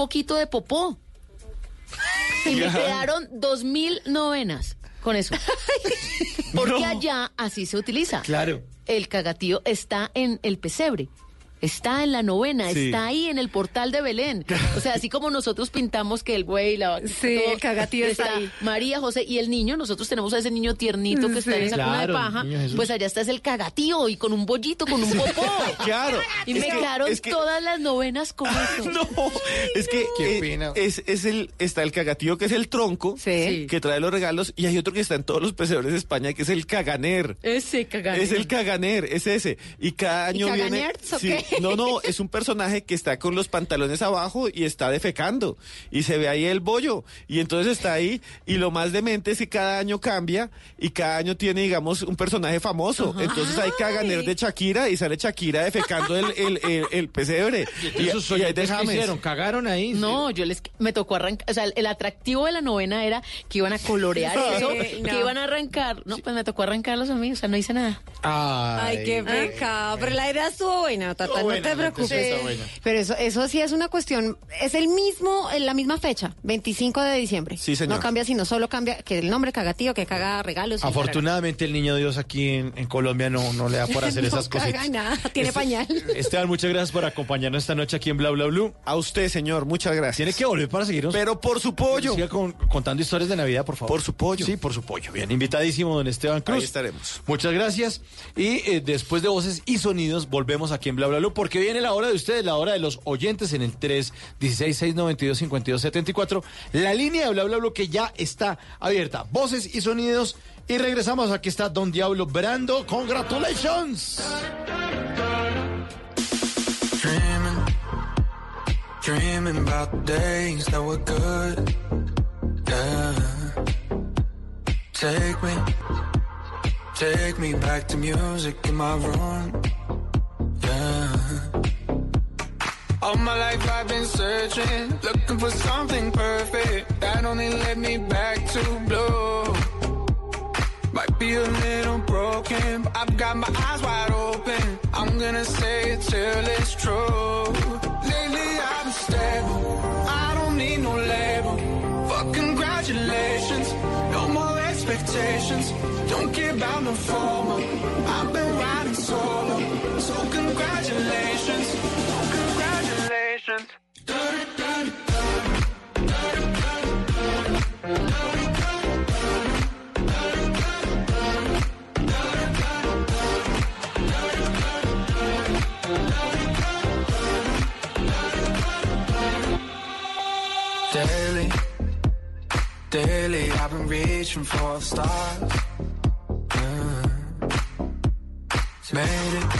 poquito de popó. Y me quedaron dos mil novenas con eso. Porque allá así se utiliza. Claro. El cagatío está en el pesebre. Está en la novena, Sí. está ahí en el portal de Belén. O sea, así como nosotros pintamos que el buey, la Sí, el cagatío está ahí. María, José y el niño, nosotros tenemos a ese niño tiernito que está Sí. en esa cuna de paja, pues allá está es el cagatío y con un bollito, con un popó. Claro. Y Es me que- quedaron es que- todas las novenas con eso. No, es que Qué eh, es, es el, está el cagatío que es el tronco Sí. que trae los regalos y hay otro que está en todos los pesebres de España que es el caganer. Ese caganer. Es el caganer, es ese. Y cada año viene. o qué? No, no, es un personaje que está con los pantalones abajo y está defecando. Y se ve ahí el bollo. Y entonces está ahí. Y lo más demente es que cada año cambia y cada año tiene, digamos, un personaje famoso. Entonces hay caganer de Shakira y sale Shakira defecando el, el, el, el pesebre. Y esos y oyentes de que James. hicieron, cagaron ahí. No, yo les me tocó arrancar, o sea, el, el atractivo de la novena era que iban a colorear eso, no. que iban a arrancar. No, pues me tocó arrancarlos a mí, o sea, no hice nada. Ay, Ay, qué pecado. Pero la idea estuvo buena, Tata, No te preocupes. intención está buena. Pero eso, eso sí es una cuestión, es el mismo, en la misma fecha, 25 de diciembre. Sí, señor. No cambia, sino solo cambia que el nombre cagatío, que caga regalos. Afortunadamente el niño Dios aquí en, en Colombia no, no le da por hacer No esas caga cositas. nada, tiene Este- pañal. Esteban, muchas gracias por acompañarnos esta noche aquí en Bla Bla Blue. A usted, señor, muchas gracias. Tiene que volver para seguirnos. Pero por su pollo. Siga con- contando historias de Navidad, por favor. Por su pollo. Sí, por su pollo. Bien, invitadísimo, don Esteban Cruz. Ahí estaremos. Muchas gracias. Y eh, después de voces y sonidos, volvemos aquí en Bla Bla Blue, porque viene la hora de ustedes, la hora de los oyentes en el 316-692-5274. La línea de Bla Bla Blue que ya está abierta. Voces y sonidos. Y regresamos. Aquí está Don Diablo Brando. ¡Congratulations! Dreaming, dreaming about days that were good. Yeah. Take me, take me back to music in my room. All my life I've been searching, looking for something perfect that only led me back to blue. Might be a little broken, but I've got my eyes wide open. I'm gonna say it till it's true. Lately I've been stable, I don't need no label. Fuck congratulations, no more expectations. Don't care about no formal. I've been riding solo, so congratulations, congratulations. Daily, daily, I've been reaching for the stars. Made made it.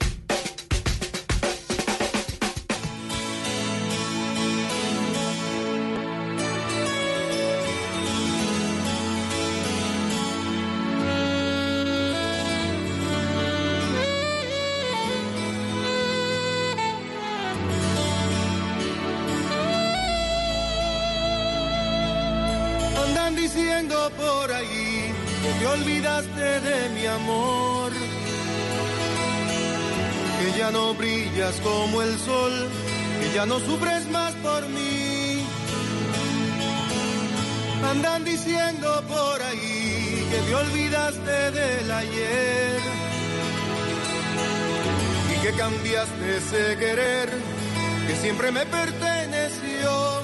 Como el sol, que ya no sufres más por mí. Andan diciendo por ahí que te olvidaste del ayer y que cambiaste ese querer que siempre me perteneció.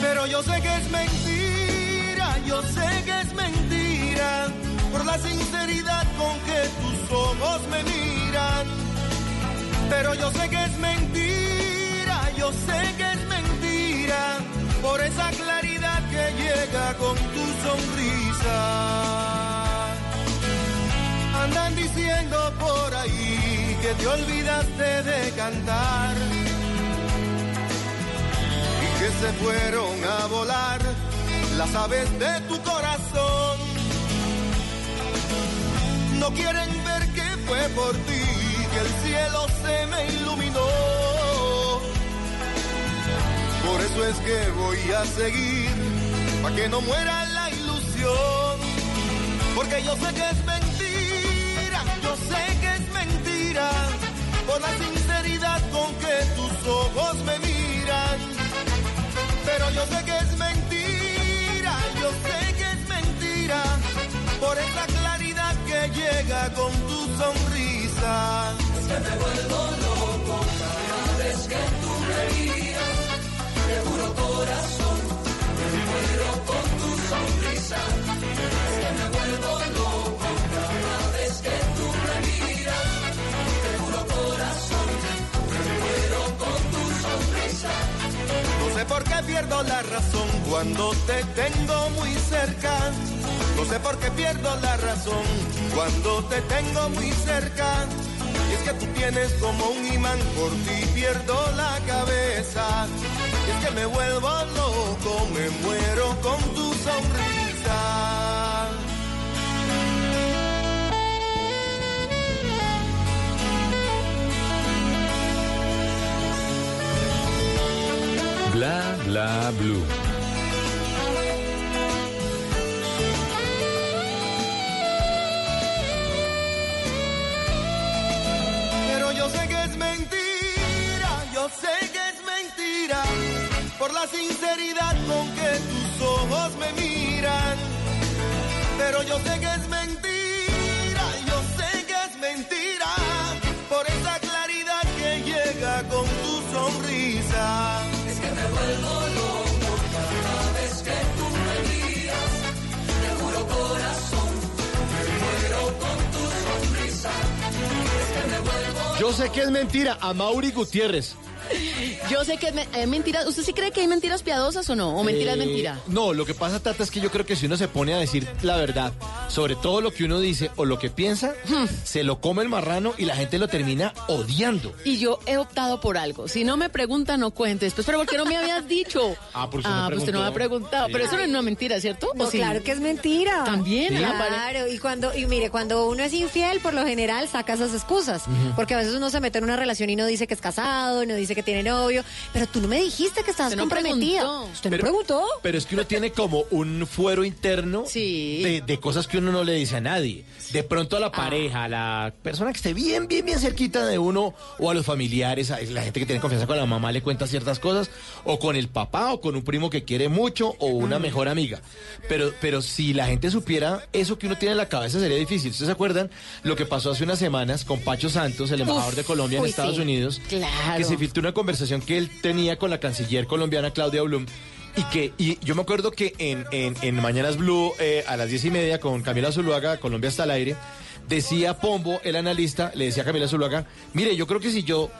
Pero yo sé que es mentira, yo sé que es mentira, por la sinceridad con que tus ojos me miran. Pero yo sé que es mentira, yo sé que es mentira, por esa claridad que llega con tu sonrisa. Andan diciendo por ahí que te olvidaste de cantar y que se fueron a volar las aves de tu corazón. No quieren ver que fue por ti el cielo se me iluminó. Por eso es que voy a seguir, para que no muera la ilusión. Porque yo sé que es mentira, yo sé que es mentira, por la sinceridad con que tus ojos me miran. Pero yo sé que es mentira, yo sé que es mentira, por esa claridad que llega con tu sonrisa. Que me vuelvo loco cada vez que tú me miras, te juro corazón, me muero con tu sonrisa. Que me vuelvo loco cada vez que tú me miras, te juro corazón, me muero con tu sonrisa. No sé por qué pierdo la razón cuando te tengo muy cerca. No sé por qué pierdo la razón cuando te tengo muy cerca. Que tú tienes como un imán, por ti pierdo la cabeza. Es que me vuelvo loco, me muero con tu sonrisa. Bla bla blue. Pero yo sé que es mentira, yo sé que es mentira, por esa claridad que llega con tu sonrisa. Es que me vuelvo loco cada vez que tú me miras, te juro corazón, me muero con tu sonrisa. Es que me vuelvo Yo sé que es mentira, a Mauri Gutiérrez. Yo sé que es, me- es mentira. ¿Usted sí cree que hay mentiras piadosas o no? ¿O mentira es Eh, mentira? No, lo que pasa, Tata, es que yo creo que si uno se pone a decir la verdad sobre todo lo que uno dice o lo que piensa, Hmm. se lo come el marrano y la gente lo termina odiando. Y yo he optado por algo. Si no me preguntan, no cuente después. Pero ¿por qué no me habías dicho? Ah, porque usted no pues usted no me ha preguntado. Sí. Pero eso no es una mentira, ¿cierto? ¿O No, sí? claro que es mentira. También, Sí. ah. Claro, y cuando, y mire, cuando uno es infiel, por lo general saca esas excusas. Porque a veces uno se mete en una relación y no dice que es casado, no dice que tiene novio. Pero tú no me dijiste que estabas no comprometida. preguntó. Usted no Pero- preguntó. Pero es que uno tiene como un fuero interno Sí. de, de cosas que uno no le dice a nadie. De pronto a la pareja, a la persona que esté bien, bien, bien cerquita de uno, o a los familiares, a la gente que tiene confianza con la mamá le cuenta ciertas cosas, o con el papá, o con un primo que quiere mucho, o una mejor amiga. Pero, pero si la gente supiera eso que uno tiene en la cabeza sería difícil. ¿Ustedes se acuerdan lo que pasó hace unas semanas con Pacho Santos, el embajador Uf, de Colombia en uy, Estados sí. Unidos? Claro. Que se filtró una conversación que él tenía con la canciller colombiana Claudia Blum. Y que y yo me acuerdo que en, en, en Mañanas Blue, eh, a las diez y media, con Camila Zuluaga, Colombia está al aire, decía Pombo, el analista, le decía a Camila Zuluaga, mire, yo creo que si yo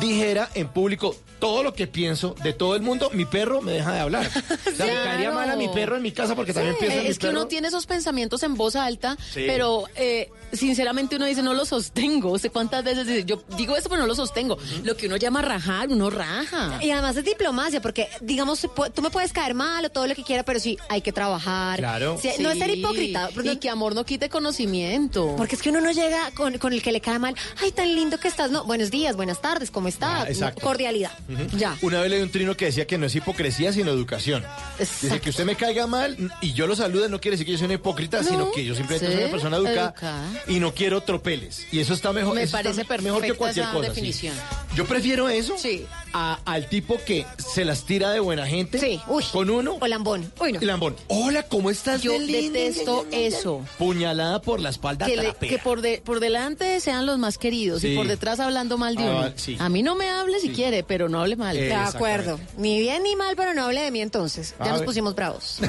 dijera en público todo lo que pienso de todo el mundo, mi perro me deja de hablar. O sea, me Claro. caería mal a mi perro en mi casa porque también pienso en mi es que perro. uno tiene esos pensamientos en voz alta, Sí. pero eh, sinceramente uno dice, no lo sostengo. sé cuántas veces dice, yo digo esto, pero no lo sostengo. Lo que uno llama rajar, uno raja. Y además es diplomacia, porque digamos, tú me puedes caer mal o todo lo que quiera, pero sí, hay que trabajar. Claro. Sí, No es ser hipócrita. pero Y que amor no quite conocimiento. Porque es que uno no llega con, con el que le cae mal. Ay, tan lindo que estás. No, buenos días, buenas tardes. ¿cómo está? Ah, exacto. Cordialidad. Ya. Una vez leí un trino que decía que no es hipocresía, sino educación. Dice que usted me caiga mal y yo lo salude no quiere decir que yo soy una hipócrita, No, sino que yo simplemente soy una persona educada, educada. y no quiero tropeles. Y eso está mejor. Me parece me- mejor que cualquier esa cosa. sí. definición. Yo prefiero eso Sí. a- al tipo que se las tira de buena gente Sí, uy. con uno. O lambón. Uy, no. lambón. Hola, ¿cómo estás? Yo detesto eso. Puñalada por la espalda Que, le- trapera. que por, de- por delante sean los más queridos y por detrás hablando mal de Ah, uno. A mí no me hable si quiere, pero no hable mal. Eh, De acuerdo. Ni bien ni mal, pero no hable de mí entonces. Ya A nos ver. pusimos bravos.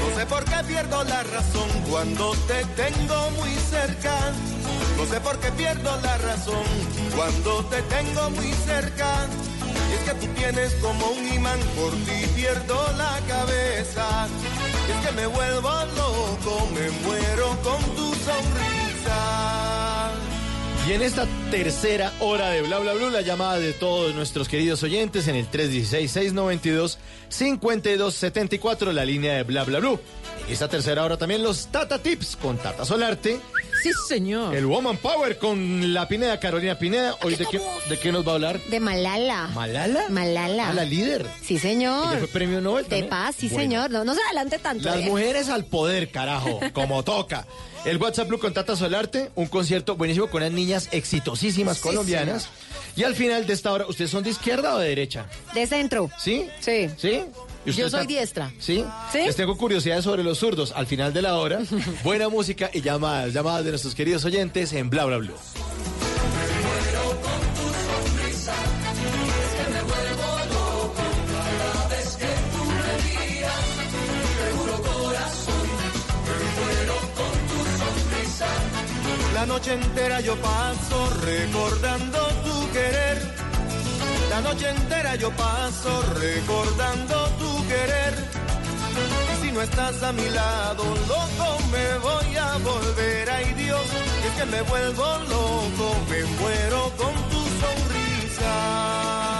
No sé por qué pierdo la razón cuando te tengo muy cerca. No sé por qué pierdo la razón cuando te tengo muy cerca. Y es que tú tienes como un imán, por ti pierdo la cabeza. Y es que me vuelvo loco, me muero con tu sonrisa. Y en esta tercera hora de Bla Bla Blue, la llamada de todos nuestros queridos oyentes en el 316-692-5274, la línea de Bla Bla Blue. En esta tercera hora también los Tata Tips con Tata Solarte, Sí, señor. el Woman Power con la Pineda, Carolina Pineda. Hoy de qué, de qué nos va a hablar? De Malala. ¿Malala? Malala. A la líder. Sí, Ella señor. fue premio Nobel De también. paz, sí, Bueno. señor. No, no se adelante tanto. Las eh. mujeres al poder, carajo, como toca. El WhatsApp Blue con Tata Solarte, un concierto buenísimo con unas niñas exitosísimas Sí, colombianas. Y al final de esta hora, ¿ustedes son de izquierda o de derecha? De centro. ¿Sí? Sí. ¿Sí? ¿Y usted Yo soy está- diestra. ¿Sí? ¿Sí? Les tengo curiosidades sobre los zurdos al final de la hora. Buena música y llamadas, llamadas de nuestros queridos oyentes en Bla Bla Blue. La noche entera yo paso recordando tu querer. La noche entera yo paso recordando tu querer. Si no estás a mi lado, loco, me voy a volver. Ay Dios, es que me vuelvo loco, me muero con tu sonrisa.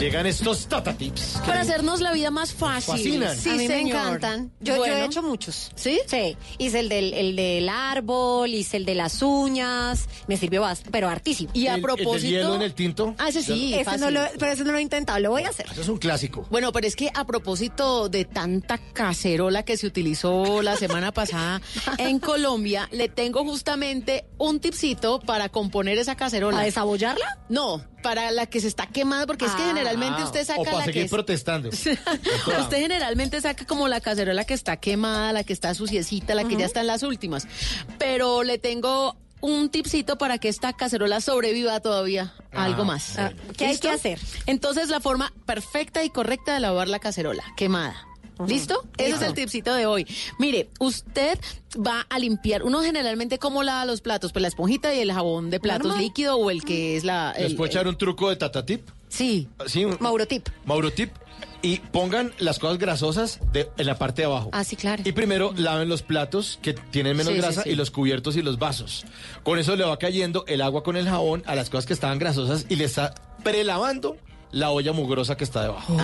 Llegan estos Tata Tips. Para hacernos la vida más fácil. Fascinan. Sí, a mí señor. me encantan. Yo, yo he hecho muchos. ¿Sí? Sí. Hice el del, el del árbol, hice el de las uñas. Me sirvió bastante, pero hartísimo. Y a El- el del propósito. hielo en el tinto. Ah, ese sí. ese no lo, pero ese no lo he intentado, lo voy a hacer. Eso es un clásico. Bueno, pero es que a propósito de tanta cacerola que se utilizó la semana pasada en Colombia, le tengo justamente un tipcito para componer esa cacerola. ¿A desabollarla? No, para la que se está quemando, porque es que Ah. generalmente usted saca o para la que seguir es- protestando. Usted generalmente saca como la cacerola que está quemada, la que está suciecita, la que ya está en las últimas. Pero le tengo un tipcito para que esta cacerola sobreviva todavía a algo más. Ah, ¿qué hay ¿Listo? que hacer? Entonces la forma perfecta y correcta de lavar la cacerola, quemada. ¿Listo? Ese es el tipcito de hoy. Mire, usted va a limpiar. Uno generalmente, ¿cómo lava los platos? Pues la esponjita y el jabón de platos Normal. líquido o el que es la. ¿Les el- puedo echar un truco de Tata Tip? Sí. Sí, un- Mauro Tip. Mauro Tip. Y pongan las cosas grasosas de- en la parte de abajo. Ah, sí, claro. Y primero laven los platos que tienen menos Sí, sí, grasa sí. y los cubiertos y los vasos. Con eso le va cayendo el agua con el jabón a las cosas que estaban grasosas y le está prelavando la olla mugrosa que está debajo.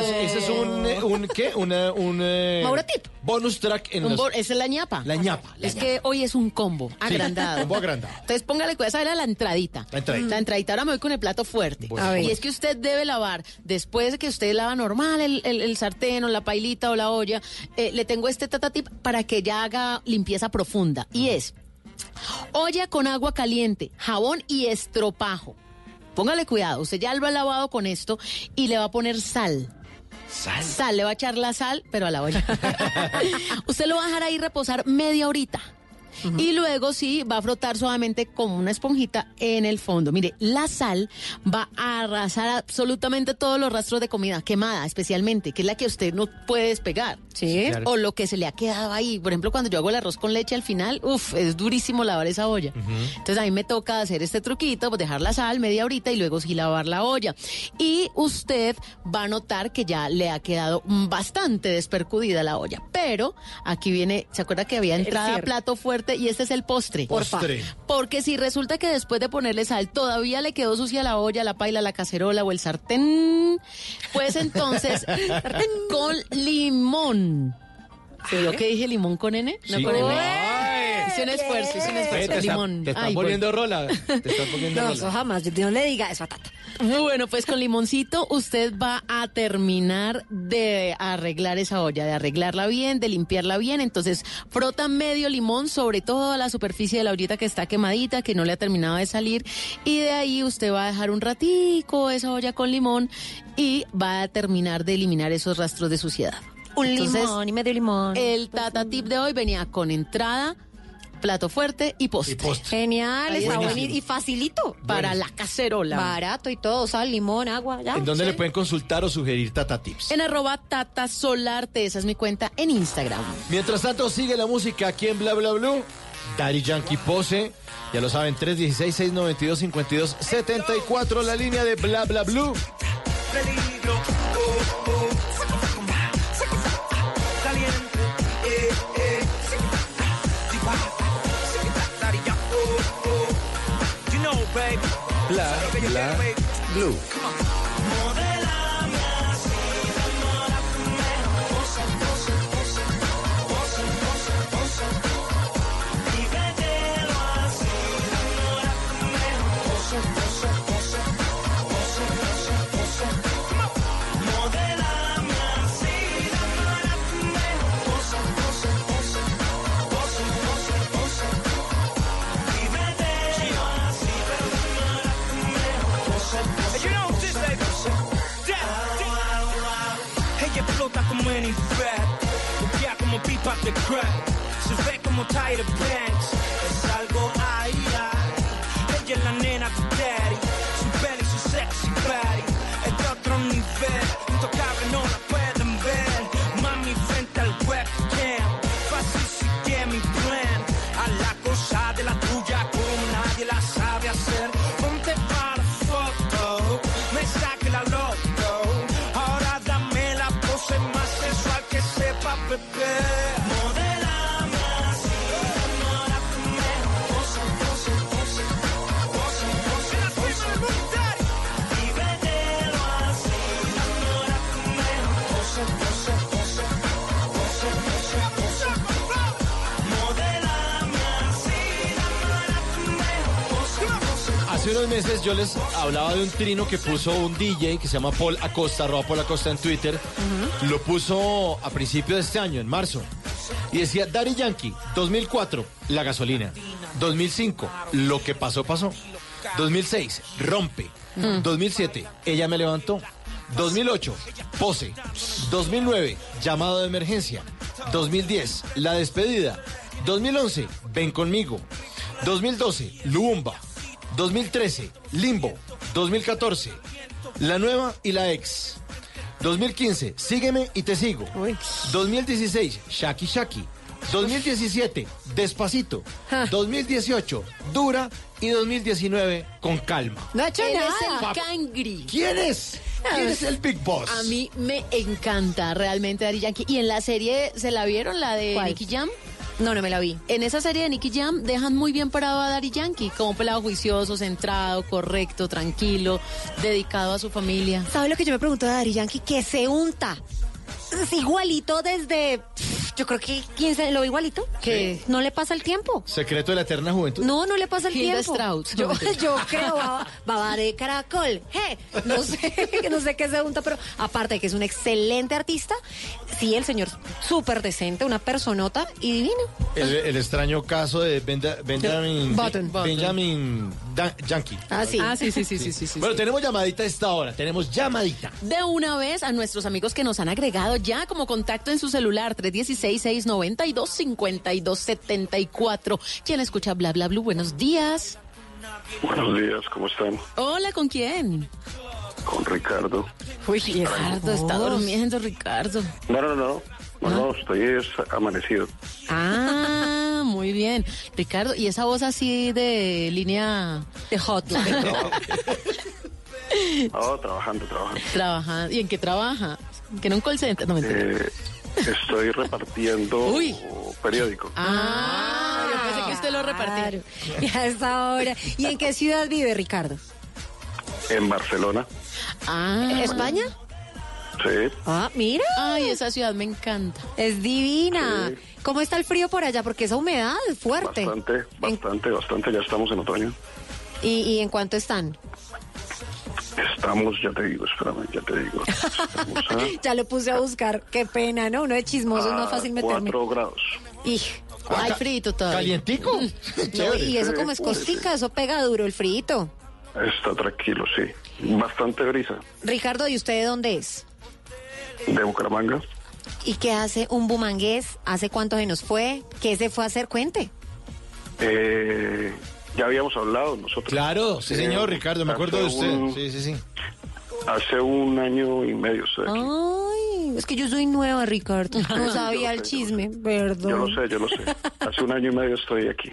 Ese es, ese es un, eh, un, ¿qué? Una, un eh, Mauro Tip. bonus track en Un los- esa es la ñapa. la ñapa. la Es ñapa. que hoy es un combo agrandado. combo agrandado. Entonces póngale cuidado, esa era la entradita. La entradita. La entradita, ahora me voy con el plato fuerte. Bueno, A ver. y es que usted debe lavar, después de que usted lava normal el, el- el sartén o la pailita o la olla, eh, le tengo este tatatip para que ya haga limpieza profunda. Y es olla con agua caliente, jabón y estropajo. Póngale cuidado, usted ya lo ha lavado con esto y le va a poner sal. Sal. Sal, le va a echar la sal, pero a la olla. Usted lo va a dejar ahí reposar media horita. Y luego sí va a frotar suavemente como una esponjita en el fondo. Mire, la sal va a arrasar absolutamente todos los rastros de comida quemada, especialmente, que es la que usted no puede despegar. Sí. Claro. O lo que se le ha quedado ahí. Por ejemplo, cuando yo hago el arroz con leche al final, uff, es durísimo lavar esa olla. Entonces a mí me toca hacer este truquito, pues dejar la sal media horita y luego sí lavar la olla. Y usted va a notar que ya le ha quedado bastante despercudida la olla. Pero aquí viene, ¿se acuerda que había entrada plato fuerte y este es el postre? Porfa. Postre. Porque si resulta que después de ponerle sal todavía le quedó sucia la olla, la paila, la cacerola o el sartén, pues entonces con limón. ¿Se vio que dije limón con N? No Sí. con N. Ay. Hice un esfuerzo, hice un esfuerzo. te, está, te están Ay, poniendo rola. Te están poniendo No, rola. eso jamás. Yo no le diga eso a Tata. Bueno, pues con limoncito usted va a terminar de arreglar esa olla, de arreglarla bien, de limpiarla bien. Entonces, frota medio limón sobre toda la superficie de la ollita que está quemadita, que no le ha terminado de salir. Y de ahí usted va a dejar un ratico esa olla con limón y va a terminar de eliminar esos rastros de suciedad. Un Entonces, limón y medio limón. El tata tip de hoy venía con entrada, plato fuerte y postre. Y postre. Genial, está bonito y facilito. Para la cacerola. Barato y todo, sal, limón, agua, ya. ¿En dónde Sí. le pueden consultar o sugerir Tata Tips? En arroba tata solarte, esa es mi cuenta en Instagram. Mientras tanto, sigue la música aquí en Bla Bla Blue. Daddy Yankee Pose. Ya lo saben, 316-692-5274, la línea de Bla Bla Blue. peligro. Bla Bla. Blue. Yo les hablaba de un trino que puso un DJ que se llama Paul Acosta, arroba Paul Acosta en Twitter. Lo puso a principio de este año, en marzo. Y decía, Daddy Yankee, 2004, la gasolina. 2005, lo que pasó, pasó. 2006, rompe. 2007, ella me levantó. 2008, pose. 2009, llamado de emergencia. 2010, la despedida. 2011, ven conmigo. 2012, Lumba. 2013, Limbo. 2014, La Nueva y la Ex. 2015, Sígueme y te sigo. 2016, Shaki Shaki. 2017, Despacito. 2018, Dura. Y 2019, Con Calma. No ha hecho Él nada. es el cangri. ¿Quién es? ¿Quién es el Big Boss? A mí me encanta realmente Daddy Yankee. Y en la serie, ¿se la vieron? La de ¿Cuál? Nicky Jam. No, no me la vi. En esa serie de Nicky Jam dejan muy bien parado a Daddy Yankee, como un pelado juicioso, centrado, correcto, tranquilo, dedicado a su familia. ¿Sabe lo que yo me pregunto de Dari Yankee? Que se unta. Es igualito desde. Yo creo que 15 lo igualito. ¿Qué? No le pasa el tiempo. Secreto de la eterna juventud. No, no le pasa el Hilda tiempo. Strauss. Yo, yo creo, baba, baba de caracol. Je, No sé, no sé qué se unta, pero aparte de que es un excelente artista, sí, el señor súper decente, una personota y divino. El, el extraño caso de Benda- Benjamin... Button. Benjamin Dan- Yankee. Ah, sí. Ah, sí, sí, sí, sí, sí, sí. Bueno, tenemos llamadita a esta hora, tenemos llamadita. De una vez a nuestros amigos que nos han agregado ya como contacto en su celular 316-692-5274. ¿Quién escucha Bla Bla Blue? Buenos días. Buenos días, ¿cómo están? Hola, ¿con quién? Con Ricardo. Uy, Ricardo, está durmiendo, Ricardo. No, no, no. No, no, estoy es amanecido. Ah, muy bien. Ricardo, ¿y esa voz así de línea de hotline? Oh, trabajando, trabajando. Trabaja. ¿Y en qué trabaja? ¿Que en un call center? No, mentira. Eh, estoy repartiendo Uy. periódico. Ah, yo pensé que usted lo. Claro. Y a esta hora. ¿Y en qué ciudad vive Ricardo? En Barcelona. Ah, ¿España? Sí. Ah, mira. Ay, esa ciudad me encanta. Es divina. Sí. ¿Cómo está el frío por allá? Porque esa humedad es fuerte. Bastante, bastante, bastante. Ya estamos en otoño. ¿Y, y en cuánto están? Estamos, ya te digo, espérame, ya te digo. A, Ya lo puse a buscar. Qué pena, ¿no? Uno de chismoso es más fácil meterme. 4 grados. Y, Ay, frito todavía. ¿Calientico? no, y eso como es costica, eso pega duro el frito. Está tranquilo, sí. Bastante brisa. Ricardo, ¿y usted de dónde es? De Bucaramanga. ¿Y qué hace un bumangués? ¿Hace cuánto se nos fue? ¿Qué se fue a hacer? Cuente. Eh, ya habíamos hablado nosotros. Claro, sí, Eh, señor, Ricardo, me acuerdo de usted. un- Sí, sí, sí. Hace un año y medio estoy aquí. Ay, es que yo soy nueva, Ricardo. No sabía el chisme, perdón. Yo lo sé, yo lo sé. Hace un año y medio estoy aquí.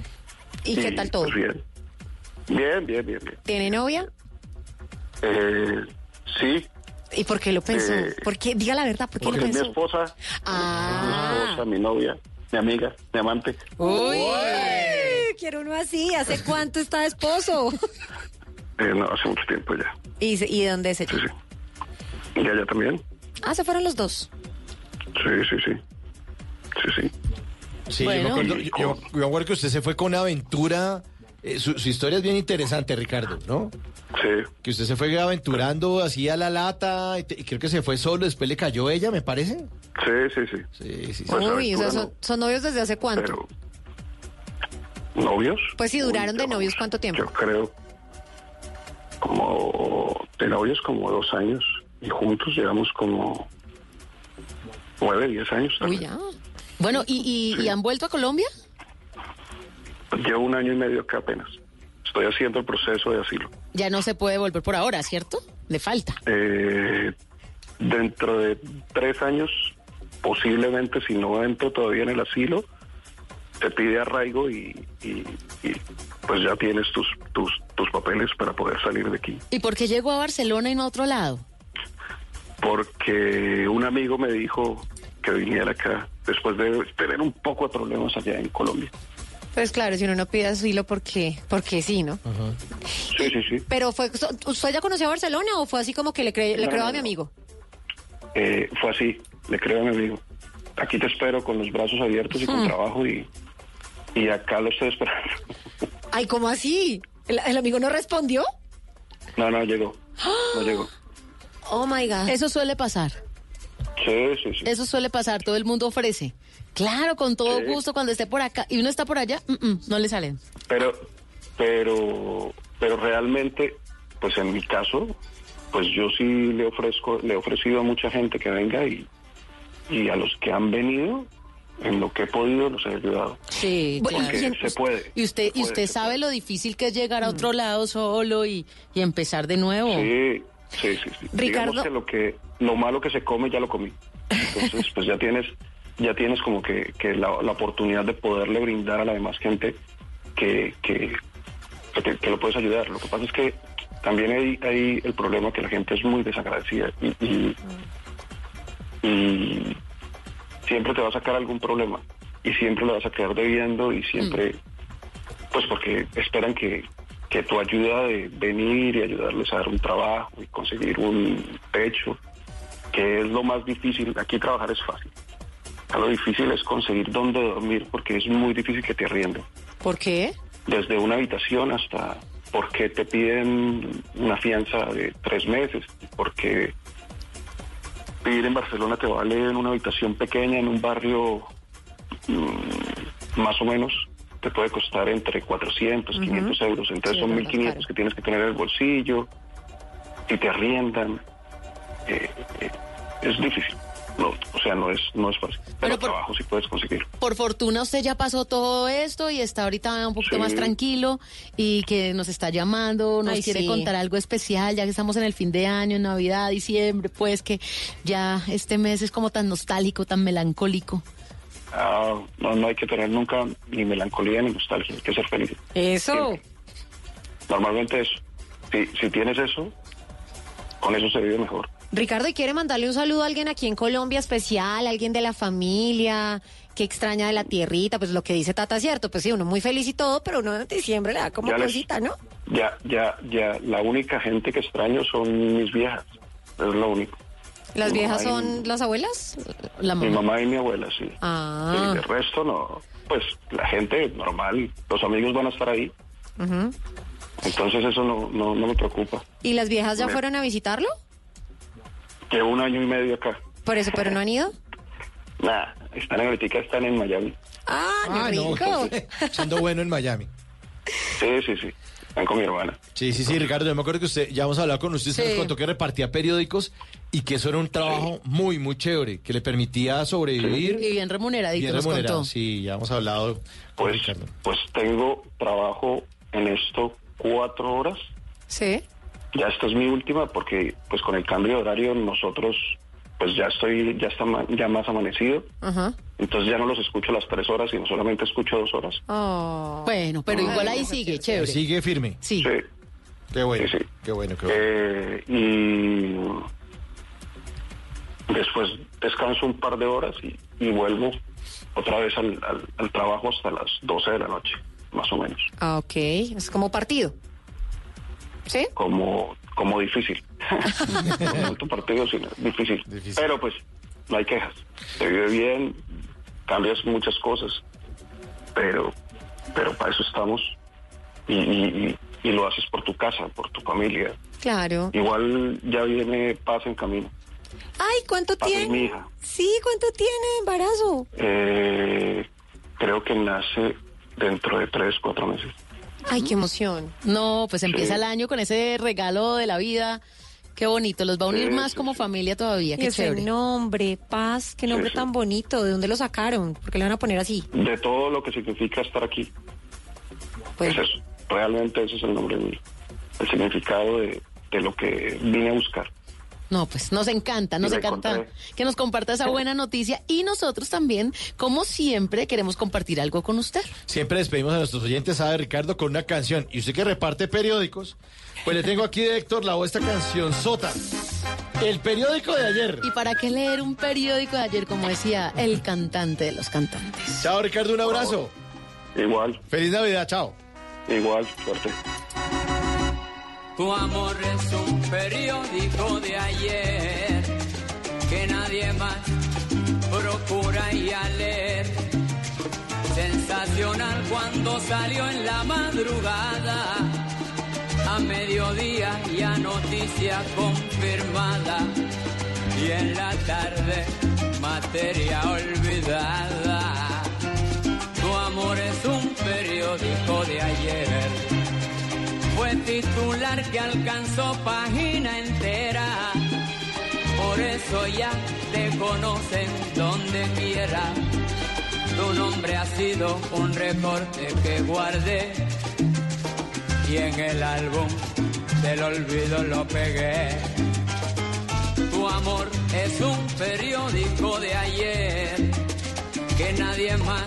¿Y qué tal todo? pues, bien. Bien, bien, bien, bien. ¿Tiene novia? Eh, sí, ¿Y por qué lo pensó? Eh, ¿Por qué? Diga la verdad, ¿por qué lo es mi pensó? esposa, mi Ah. esposa, mi novia, mi amiga, mi amante. Uy, quiero uno así. ¿Hace cuánto está de esposo? Eh, no, hace mucho tiempo ya. ¿Y, se- y de dónde es Sí, ella? sí. ¿Y ella también? Ah, se fueron los dos. Sí, sí, sí. Sí, sí. Sí, Bueno. yo me acuerdo, yo, yo- yo me acuerdo que usted se fue con una aventura. Eh, su, su historia es bien interesante, Ricardo, ¿no? Sí, Que usted se fue aventurando así a la lata y, te- y creo que se fue solo, después le cayó ella, me parece. sí, sí, sí. Sí, sí, sí. Pues, Uy, o sea, aventura son, no. son novios desde hace cuánto? Pero, ¿novios? Pues sí, duraron Uy, de novios, vamos. ¿cuánto tiempo? Yo creo como de novios como dos años y juntos llevamos como nueve, diez años. Uy, ya. Bueno, ¿y, y, y han vuelto a Colombia? Llevo un año y medio que apenas. Estoy haciendo el proceso de asilo. Ya no se puede volver por ahora, ¿cierto? Le falta. Eh, dentro de tres años, posiblemente, si no entro todavía en el asilo, te pide arraigo y, y- y, pues ya tienes tus, tus, tus papeles para poder salir de aquí. ¿Y por qué llegó a Barcelona y no a otro lado? Porque un amigo me dijo que viniera acá después de tener un poco de problemas allá en Colombia. Pues claro, si uno no pide asilo, porque, porque sí, ¿no? Sí, sí, sí. Pero fue, ¿usted ya conoció a Barcelona o fue así como que le, cre- le No, no, a mi amigo? Eh, fue así, le creo a mi amigo. Aquí te espero con los brazos abiertos y con trabajo y, y acá lo estoy esperando. Ay, ¿cómo así? ¿El, el amigo no respondió? No, no, llegó. No llegó. Oh my God. Eso suele pasar. Sí, sí, sí. Eso suele pasar. Todo el mundo ofrece. Claro, con todo Sí. gusto cuando esté por acá y uno está por allá, mm, mm, no le salen. Pero, pero, pero realmente, pues en mi caso, pues yo sí le ofrezco, le he ofrecido a mucha gente que venga y, y a los que han venido, en lo que he podido, los he ayudado. Sí, Bueno. Porque se puede. Y usted, y usted sabe puede. lo difícil que es llegar a otro lado solo y, y empezar de nuevo. Sí, sí, sí. sí. Ricardo. Digamos que lo que lo malo que se come ya lo comí. Entonces, pues ya tienes ya tienes como que, que la, la oportunidad de poderle brindar a la demás gente que, que, que, te- que lo puedes ayudar. Lo que pasa es que también hay, hay el problema que la gente es muy desagradecida y, y, y siempre te va a sacar algún problema y siempre lo vas a quedar debiendo y siempre, pues porque esperan que, que tu ayuda de venir y ayudarles a dar un trabajo y conseguir un techo, que es lo más difícil, aquí trabajar es fácil. Lo difícil es conseguir dónde dormir porque es muy difícil que te arrienden. ¿Por qué? Desde una habitación hasta porque te piden una fianza de tres meses, porque vivir en Barcelona te vale en una habitación pequeña, en un barrio mm, más o menos, te puede costar entre 400, 500 euros. Entonces Sí, son es verdad, 1.500 claro. que tienes que tener en el bolsillo, y te arriendan. eh, eh, es difícil. No, o sea, no es, no es fácil. Pero, Pero por- trabajo sí puedes conseguir. Por fortuna usted ya pasó todo esto y está ahorita un poquito Sí. más tranquilo y que nos está llamando, nos Ay, quiere sí. contar algo especial, ya que estamos en el fin de año, en Navidad, diciembre, pues que ya este mes es como tan nostálgico, tan melancólico. Ah, no, no hay que tener nunca ni melancolía ni nostalgia, hay que ser feliz. Eso. Siempre. Normalmente eso. Si, si tienes eso, con eso se vive mejor. Ricardo, ¿y quiere mandarle un saludo a alguien aquí en Colombia especial, alguien de la familia, que extraña de la tierrita? Pues lo que dice Tata es cierto, pues sí, uno muy feliz y todo, pero uno en diciembre le da como Ya les- ¿no? Ya, ya, ya, la única gente que extraño son mis viejas. Es lo único. ¿Las Mi viejas y- son las abuelas? La Mi mamá. y mi abuela, sí. Ah. Y el resto no. Pues la gente normal, los amigos van a estar ahí. Entonces eso no, no, no me preocupa. ¿Y las viejas ya Me- fueron a visitarlo? Llevo un año y medio acá. Por eso, pero no han ido. Nada, están en ahorita, están en Miami. Ah, qué Ah, no, rico. echando bueno en Miami. Sí, sí, sí. Están con mi hermana. Sí, sí, sí, Ricardo, yo me acuerdo que usted, ya hemos hablado con usted, usted Sí. nos contó que repartía periódicos y que eso era un trabajo muy, muy chévere, que le permitía sobrevivir. Y bien remuneradito bien nos remunerado. contó. Sí, ya hemos hablado con Pues, Ricardo. pues tengo trabajo en esto cuatro horas. Sí. Ya esta es mi última porque pues con el cambio de horario nosotros pues ya estoy, ya está ya más amanecido. Ajá. Entonces ya no los escucho las tres horas, sino solamente escucho dos horas. Oh. Bueno, pero igual ahí sigue, chévere. Sigue firme. Sí. Sí. Qué bueno, Sí, sí. qué bueno, qué bueno. Eh, y después descanso un par de horas y, y vuelvo otra vez al, al- al trabajo hasta las 12 de la noche, más o menos. Ah, ok. Es como partido. ¿Sí? Como, como difícil. tu partido, sino difícil. Difícil. Pero pues no hay quejas. Se vive bien, cambias muchas cosas, pero, pero para eso estamos. Y, y- y- y lo haces por tu casa, por tu familia. Claro. Igual ya viene paz en camino. Ay, ¿cuánto Paz es mi tiene? hija. Sí, ¿cuánto tiene embarazo? Eh, creo que nace dentro de tres, cuatro meses. Ay, qué emoción. No, pues empieza Sí. el año con ese regalo de la vida. Qué bonito, los va a unir Sí, más sí, como sí. familia todavía, Y qué ese chévere. nombre, Paz, qué nombre sí. tan bonito. ¿De dónde lo sacaron? ¿Por qué le van a poner así? De todo lo que significa estar aquí, Pues, es eso. Realmente ese es el nombre mío. El significado de, de lo que vine a buscar. No, pues nos encanta, nos encanta que nos comparta esa buena noticia y nosotros también, como siempre, queremos compartir algo con usted. Siempre despedimos a nuestros oyentes, sabe Ricardo, con una canción. Y usted que reparte periódicos, pues le tengo aquí de Héctor Lavoe esta canción Sota. El periódico de ayer. ¿Y para qué leer un periódico de ayer, como decía el cantante de los cantantes? Chao Ricardo, un abrazo. Igual, Feliz Navidad, chao. igual, suerte. Tu amor es un periódico de ayer que nadie más procura y a leer. Sensacional cuando salió en la madrugada, a mediodía ya noticia confirmada y en la tarde materia olvidada. Tu amor es un periódico de ayer fue titular que alcanzó página entera. Por eso ya te conocen donde quiera. Tu nombre ha sido un recorte que guardé y en el álbum del olvido lo pegué. Tu amor es un periódico de ayer que nadie más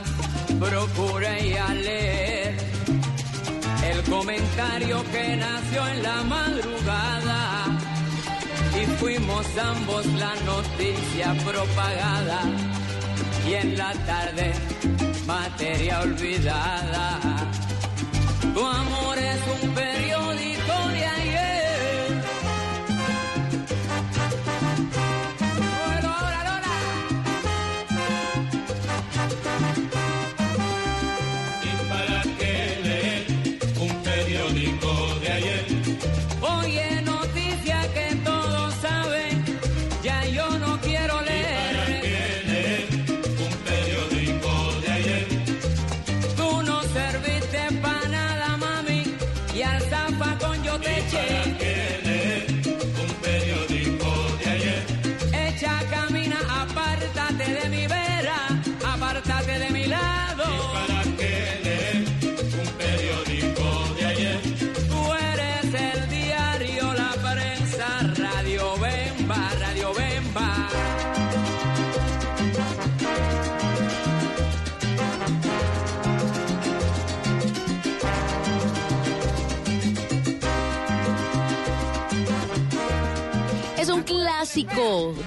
procura ir a leer el comentario que nació en la madrugada y fuimos ambos la noticia propagada y en la tarde materia olvidada. Tu amor es un periódico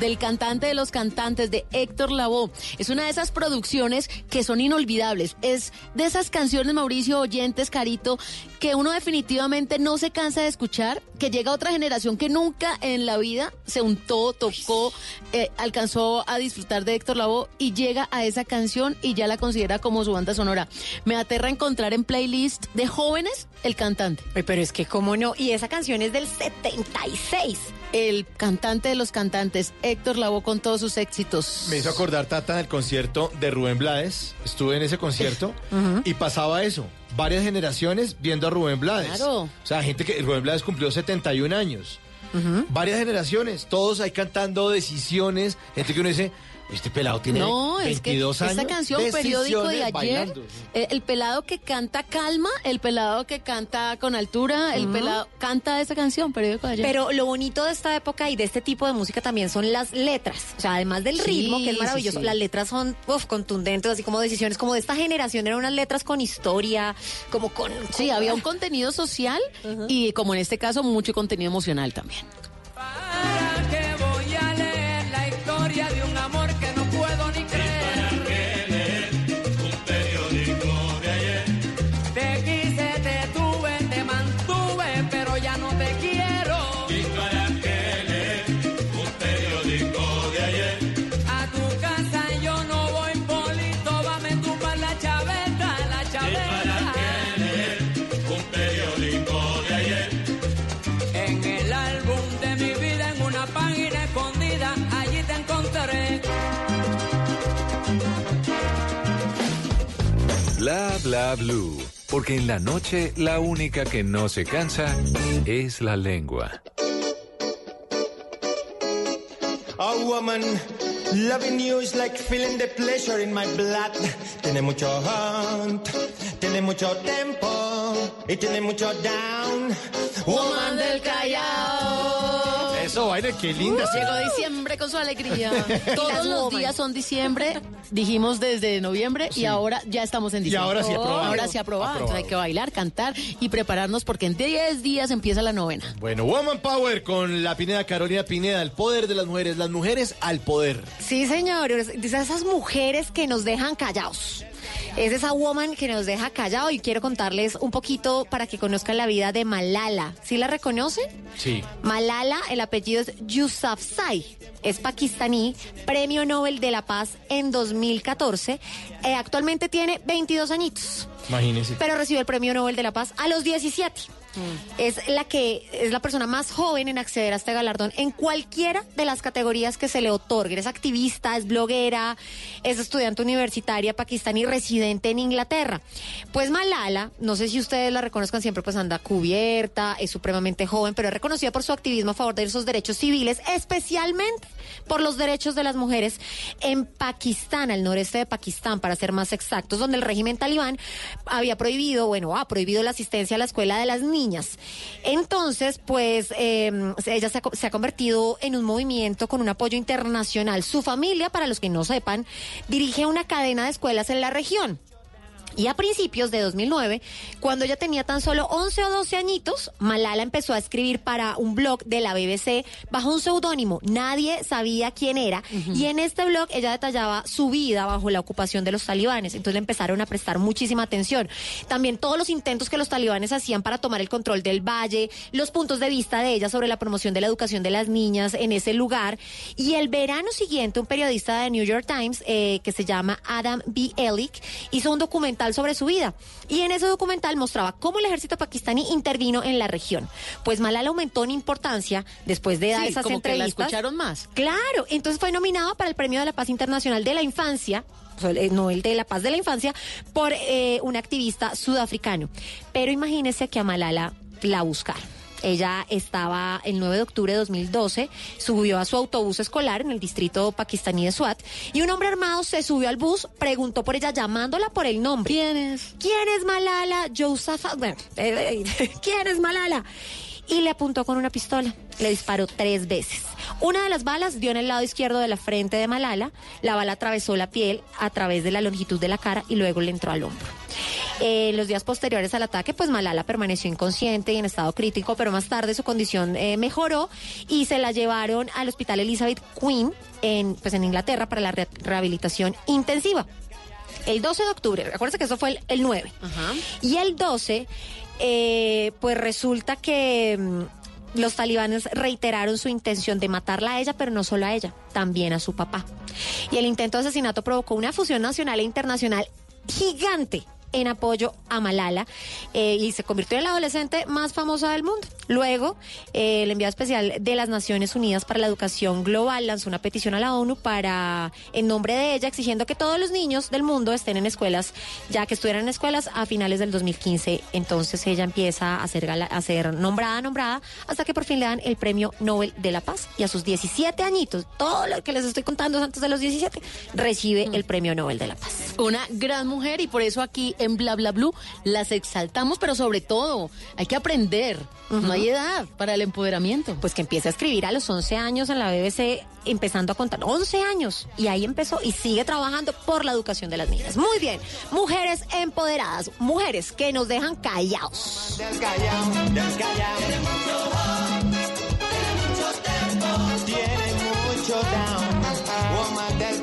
Del cantante de los cantantes, de Héctor Lavoe. Es una de esas producciones que son inolvidables. Es de esas canciones, Mauricio, oyentes, Carito, que uno definitivamente no se cansa de escuchar, que llega a otra generación que nunca en la vida se untó, tocó, eh, alcanzó a disfrutar de Héctor Lavoe y llega a esa canción y ya la considera como su banda sonora. Me aterra encontrar en playlist de jóvenes el cantante. Pero es que cómo no, y esa canción es del 76. El cantante de los cantantes, Héctor Lavoe con todos sus éxitos. Me hizo acordar Tata del concierto de Rubén Blades. Estuve en ese concierto y pasaba eso. Varias generaciones viendo a Rubén Blades. Claro. O sea, gente que Rubén Blades cumplió 71 años. Varias generaciones, todos ahí cantando decisiones. Gente que uno dice, este pelado tiene No, es que 22 años. esta canción, periódico de ayer, bailando. eh, el pelado que canta calma, el pelado que canta con altura, el pelado canta esa canción, periódico de ayer. Pero lo bonito de esta época y de este tipo de música también son las letras. O sea, además del Sí, ritmo, que es maravilloso, sí. las letras son uf, contundentes, así como decisiones como de esta generación. Eran unas letras con historia, como con... sí, había un contenido social y como en este caso mucho contenido emocional también. ¿Para qué Blue. Porque en la noche la única que no se cansa es la lengua. A woman loving you is like feeling the pleasure in my blood. Tiene mucho hunt, tiene mucho tempo y tiene mucho down. Woman del Callao. Eso, baile, qué linda. Llegó diciembre con su alegría. Todos los días son diciembre, dijimos desde noviembre y ahora ya estamos en diciembre. ahora sí aprobado. Ahora sí aprobado. Entonces hay que bailar, cantar y prepararnos porque en 10 días empieza la novena. Bueno, Woman Power con la Pineda, Carolina Pineda, el poder de las mujeres, las mujeres al poder. Sí, señor. Dice esas mujeres que nos dejan callados. Es esa woman que nos deja callado y quiero contarles un poquito para que conozcan la vida de Malala. ¿Sí la reconocen? Sí. Malala, el apellido es Yousafzai, es pakistaní, premio Nobel de la Paz en 2014. Eh, actualmente tiene 22 añitos, Imagínense. pero recibió el premio Nobel de la Paz a los 17. Es la que es la persona más joven en acceder a este galardón en cualquiera de las categorías que se le otorgue. Es activista, es bloguera, es estudiante universitaria pakistaní residente en Inglaterra. Pues Malala, no sé si ustedes la reconozcan siempre, pues anda cubierta, es supremamente joven, pero es reconocida por su activismo a favor de esos derechos civiles, especialmente por los derechos de las mujeres en Pakistán, al noreste de Pakistán, para ser más exactos, donde el régimen talibán había prohibido, bueno, ha prohibido la asistencia a la escuela de las niñas. Entonces, pues eh, ella se ha, se ha convertido en un movimiento con un apoyo internacional. Su familia, para los que no sepan, dirige una cadena de escuelas en la región. Y a principios de 2009, cuando ella tenía tan solo 11 o 12 añitos, Malala empezó a escribir para un blog de la BBC bajo un seudónimo. Nadie sabía quién era. Y en este blog ella detallaba su vida bajo la ocupación de los talibanes. Entonces le empezaron a prestar muchísima atención. También todos los intentos que los talibanes hacían para tomar el control del valle, los puntos de vista de ella sobre la promoción de la educación de las niñas en ese lugar. Y el verano siguiente, un periodista de New York Times, eh, que se llama Adam B. Elik, hizo un documental sobre su vida. Y en ese documental mostraba cómo el ejército pakistaní intervino en la región. Pues Malala aumentó en importancia después de dar Sí, esas como que la entrevistas. escucharon más. Claro, entonces fue nominada para el Premio de la Paz Internacional de la Infancia. o sea, el de la Paz de la Infancia por eh, un activista sudafricano. Pero imagínese que a Malala la buscaron. Ella estaba el 9 de octubre de 2012, subió a su autobús escolar en el distrito pakistaní de Swat y un hombre armado se subió al bus, preguntó por ella llamándola por el nombre. ¿Quién es? ¿Quién es Malala eh, ¿quién es Malala? Y le apuntó con una pistola. Le disparó tres veces. Una de las balas dio en el lado izquierdo de la frente de Malala. La bala atravesó la piel a través de la longitud de la cara y luego le entró al hombro. Eh, los días posteriores al ataque, pues Malala permaneció inconsciente y en estado crítico, pero más tarde su condición eh, mejoró y se la llevaron al hospital Elizabeth Queen en, pues en Inglaterra para la re- rehabilitación intensiva. El 12 de octubre, acuérdense que eso fue el, el 9. Y el 12, eh, pues resulta que mm, los talibanes reiteraron su intención de matarla a ella, pero no solo a ella, también a su papá. Y el intento de asesinato provocó una fusión nacional e internacional gigante en apoyo a Malala eh, y se convirtió en la adolescente más famosa del mundo. Luego, eh, el enviado especial de las Naciones Unidas para la Educación Global lanzó una petición a la ONU para, en nombre de ella, exigiendo que todos los niños del mundo estén en escuelas, ya que estuvieran en escuelas a finales del 2015. Entonces ella empieza a ser, a ser nombrada, nombrada, hasta que por fin le dan el Premio Nobel de la Paz. Y a sus 17 añitos, todo lo que les estoy contando es antes de los 17, recibe el Premio Nobel de la Paz. Una gran mujer y por eso aquí en Bla Bla Blue las exaltamos, pero sobre todo hay que aprender. No hay edad para el empoderamiento. Pues que empieza a escribir a los 11 años en la BBC, empezando a contar 11 años. Y ahí empezó y sigue trabajando por la educación de las niñas. Muy bien, mujeres empoderadas, mujeres que nos dejan callados. Del Callao, del Callao. Tiene mucho down, woman del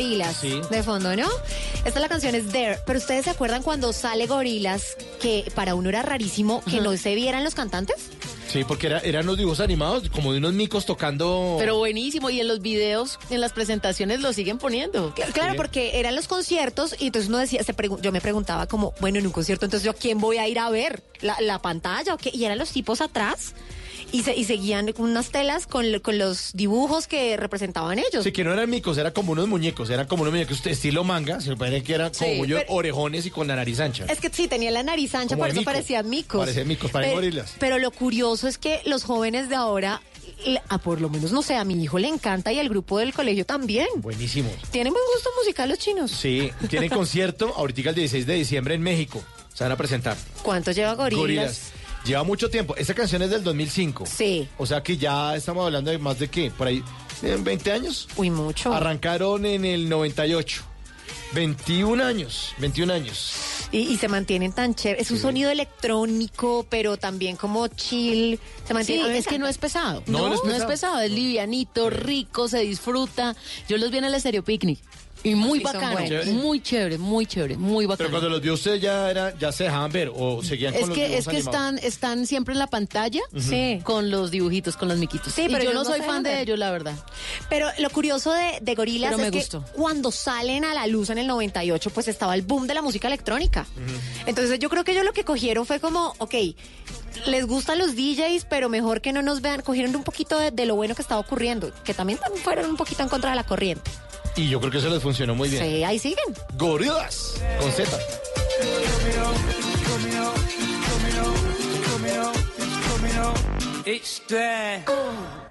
Gorilas Sí. de fondo, ¿no? Esta la canción es There, pero ustedes se acuerdan cuando sale Gorilas que para uno era rarísimo que no se vieran los cantantes? Sí, porque era- eran unos dibujos animados, como de unos micos tocando. Pero buenísimo. Y en los videos, en las presentaciones lo siguen poniendo. Cl- Claro, Sí. porque eran los conciertos y entonces uno decía, se yo me preguntaba como, bueno, en un concierto, entonces yo a quién voy a ir a ver, la, la pantalla o qué, y eran los tipos atrás y, se, y seguían con unas telas con, con los dibujos que representaban ellos. Sí, que no eran micos, eran como unos muñecos, eran como unos muñecos estilo manga, se parece que eran como Sí, muñecos pero- orejones y con la nariz ancha. Es que sí, tenía la nariz ancha, Como por eso mico. parecían micos. Parecían micos, pero, gorilas. Pero lo curioso es que los jóvenes de ahora, a por lo menos, no sé, a mi hijo le encanta y al grupo del colegio también. Buenísimo. Tienen buen gusto musical los chinos. Sí, tienen concierto ahorita el 16 de diciembre en México. Se van a presentar. ¿Cuánto lleva Gorilas? Gorilas. Lleva mucho tiempo. Esta canción es del 2005. Sí. O sea que ya estamos hablando de más de qué, por ahí, ¿en 20 años? Uy, mucho. Arrancaron en el 98. 21 años, 21 años. Y, y se mantienen tan chéveres. Es un sonido electrónico, pero también como chill. Se Sí, mantiene. me es que no es pesado. No, no es no es pesado. pesado, es livianito, rico, se disfruta. Yo los vi en el Estéreo Picnic. Y muy Sí, bacano, muy chévere, muy chévere, muy bacano. Pero cuando los vio usted ya era, ya se dejaban ver o seguían con Es los que, es dibujos que animados? están, están siempre en la pantalla Sí. con los dibujitos, con los miquitos. Sí, y pero yo no soy fan de ellos, la verdad. Pero lo curioso de, de Gorilas Pero me es que cuando salen a la luz en el 98, pues estaba el boom de la música electrónica. Entonces yo creo que ellos lo que cogieron fue como, ok, les gustan los DJs, pero mejor que no nos vean, cogieron un poquito de, de lo bueno que estaba ocurriendo, que también fueron un poquito en contra de la corriente. Y yo creo que eso les funcionó muy bien. Sí, ahí siguen. Gorilas con Z. It's there. That's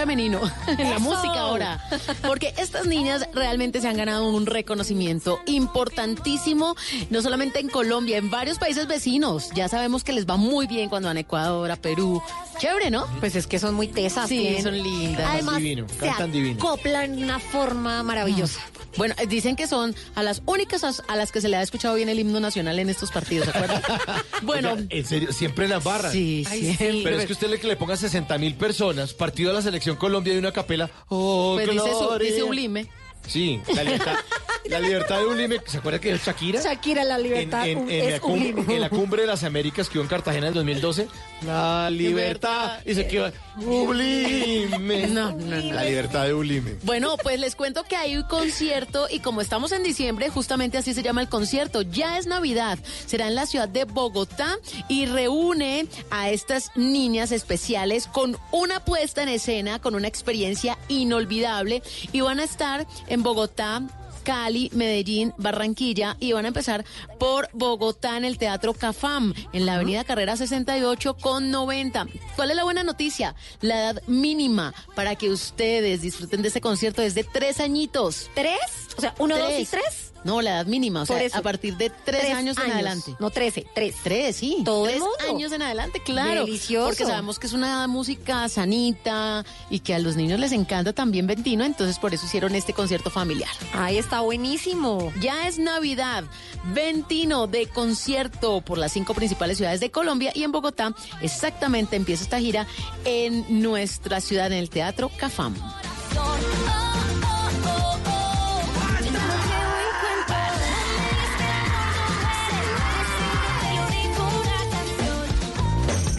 Femenino en la música ahora. Porque estas niñas realmente se han ganado un reconocimiento importantísimo, no solamente en Colombia, en varios países vecinos. Ya sabemos que les va muy bien cuando van a Ecuador, a Perú. Chévere, ¿no? Pues es que son muy tesas. Sí, tienen- son lindas. Además, divino, se cantan divino. acoplan de una forma maravillosa. Bueno, eh, dicen que son a las únicas as- a las que se le ha escuchado bien el himno nacional en estos partidos, ¿se acuerdan? bueno, Oiga, en serio, siempre las barras. sí, Ay, sí. sí. Pero es que usted le, le ponga 60 mil personas, partido de la selección Colombia y una capela. Oh, Pues dice, su. Sí, la libertad, la libertad de Ublime. ¿Se acuerda que es Shakira? Shakira, la libertad en- es la cumbre, en la cumbre de las Américas que hubo en Cartagena en el 2012. La libertad. Y se quedó Ublime. No, no, no. La libertad de Ublime. Bueno, pues les cuento que hay un concierto y como estamos en diciembre, justamente así se llama el concierto. Ya es Navidad. Será en la ciudad de Bogotá y reúne a estas niñas especiales con una puesta en escena, con una experiencia inolvidable y van a estar en Bogotá. Cali, Medellín, Barranquilla y van a empezar por Bogotá en el Teatro Cafam, en la Avenida Carrera 68 con 90. ¿Cuál es la buena noticia? La edad mínima para que ustedes disfruten de este concierto es de tres añitos. ¿Tres? O sea, uno, dos y tres. No, la edad mínima, o Por sea, eso. a partir de tres, años, en adelante. No, trece, tres. Tres, sí. Todo el tres mundo. años en adelante, claro. Delicioso. Porque sabemos que es una música sanita y que a los niños les encanta también Ventino, entonces por eso hicieron este concierto familiar. Ay, está buenísimo. Ya es Navidad, Ventino de concierto por las cinco principales ciudades de Colombia y en Bogotá exactamente empieza esta gira en nuestra ciudad en el Teatro Cafam.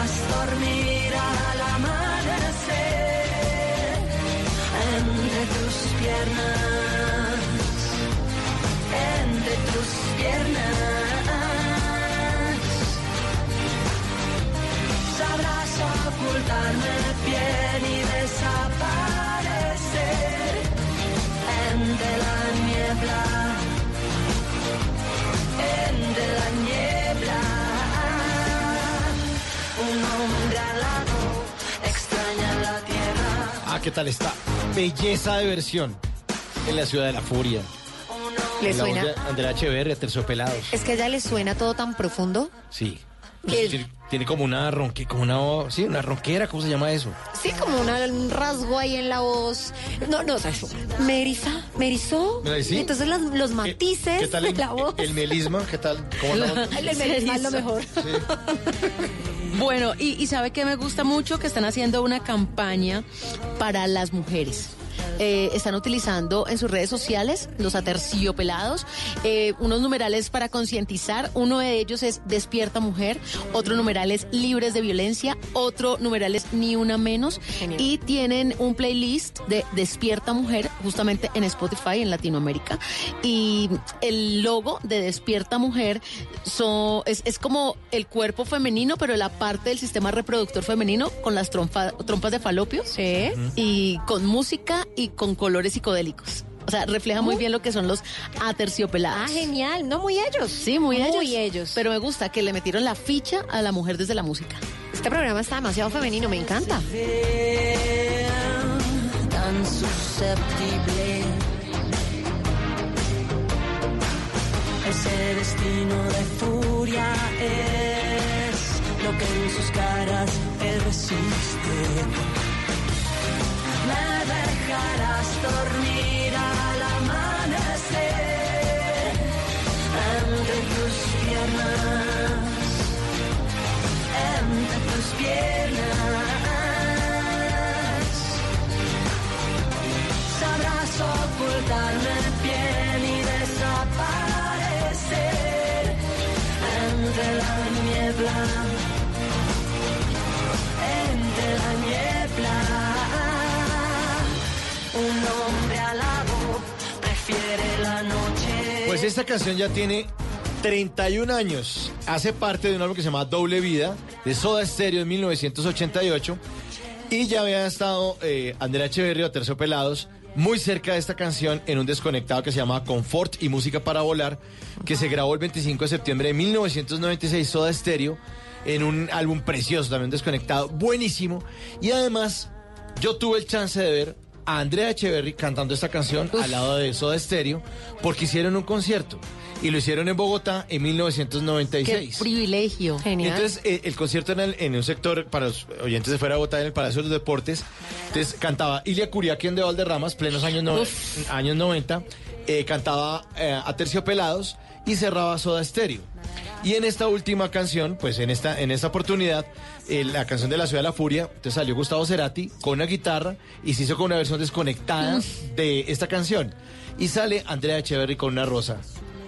Dejarás dormir al amanecer entre tus piernas, entre tus piernas. Sabrás ocultarme bien y desaparecer entre la niebla, entre la Ah, ¿qué tal está? Belleza de versión en la ciudad de la furia. ¿Le la suena? Andrea Echeverria, Terciopelados. Es que a ella le suena todo tan profundo. Sí. Que- Tiene, tiene como una ronque, como una, sí, una ronquera, ¿cómo se llama eso? Sí, como una- un rasgo ahí en la voz. No, no, o sea, me eriza, me erizó. ¿Me eriza? Entonces las- los matices ¿Qué tal de el, la voz. el melisma? ¿Qué tal? ¿Cómo el melisma es lo mejor. Bueno, y, y sabe que me gusta mucho que están haciendo una campaña para las mujeres. Eh, están utilizando en sus redes sociales los aterciopelados, eh, unos numerales para concientizar. Uno de ellos es Despierta Mujer, otro numeral es Libres de Violencia, otro numeral es Ni Una Menos. Y tienen un playlist de Despierta Mujer justamente en Spotify en Latinoamérica. Y el logo de Despierta Mujer so- es, es como el cuerpo femenino, pero la parte del sistema reproductor femenino con las trompa- trompas de falopio. Y con música y con colores psicodélicos. O sea, refleja muy bien lo que son los aterciopelados. Ah, genial. No muy ellos. Sí, muy, Muy ellos. ellos. Pero me gusta que le metieron la ficha a la mujer desde la música. Este programa está demasiado femenino, me encanta. tan susceptible. Ese destino de furia es lo que en sus caras persiste. Me dejarás dormir al amanecer entre tus piernas, entre tus piernas. Esta canción ya tiene 31 años. Hace parte de un álbum que se llama Doble Vida, de Soda Stereo en 1988. Y ya había estado eh, Andrea Echeverría o Terciopelados muy cerca de esta canción en un desconectado que se llama Confort y Música para Volar, que se grabó el 25 de septiembre de 1996, Soda Stereo, en un álbum precioso, también desconectado, buenísimo. Y además, yo tuve el chance de ver a Andrea Echeverry cantando esta canción al lado de Soda Stereo, porque hicieron un concierto. Y lo hicieron en Bogotá en Qué 1996. privilegio. Genial. Entonces, eh, el concierto en, en un sector, para los oyentes de fuera de Bogotá, en el Palacio de los Deportes. Entonces, cantaba Ilia Curiaquien de Valderramas, plenos años, no- años 90. eh, cantaba eh, a Terciopelados y cerraba Soda Stereo. Y en esta última canción, pues en esta, en esta oportunidad, eh, la canción de la Ciudad de la Furia, entonces salió Gustavo Cerati con una guitarra y se hizo con una versión desconectada de esta canción. Y sale Andrea Echeverry con una rosa.